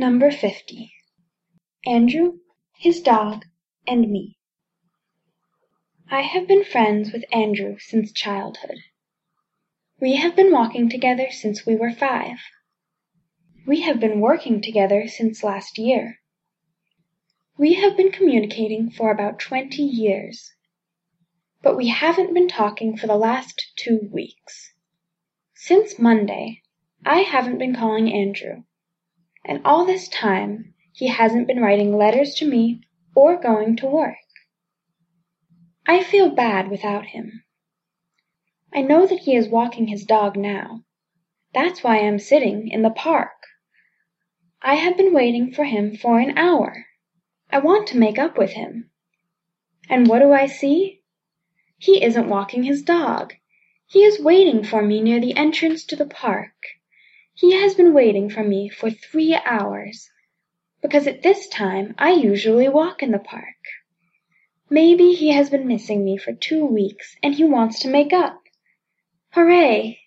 50. Andrew, His Dog, and Me I have been friends with Andrew since childhood. We have been walking together since we were five. We have been working together since last year. We have been communicating for about twenty years. But we haven't been talking for the last two weeks. Since Monday I haven't been calling Andrew. And all this time he hasn't been writing letters to me or going to work. I feel bad without him. I know that he is walking his dog now. That's why I'm sitting in the park. I have been waiting for him for an hour. I want to make up with him. And what do I see? He isn't walking his dog. He is waiting for me near the entrance to the park. He has been waiting for me for three hours, because at this time I usually walk in the park. Maybe he has been missing me for two weeks and he wants to make up. Hooray!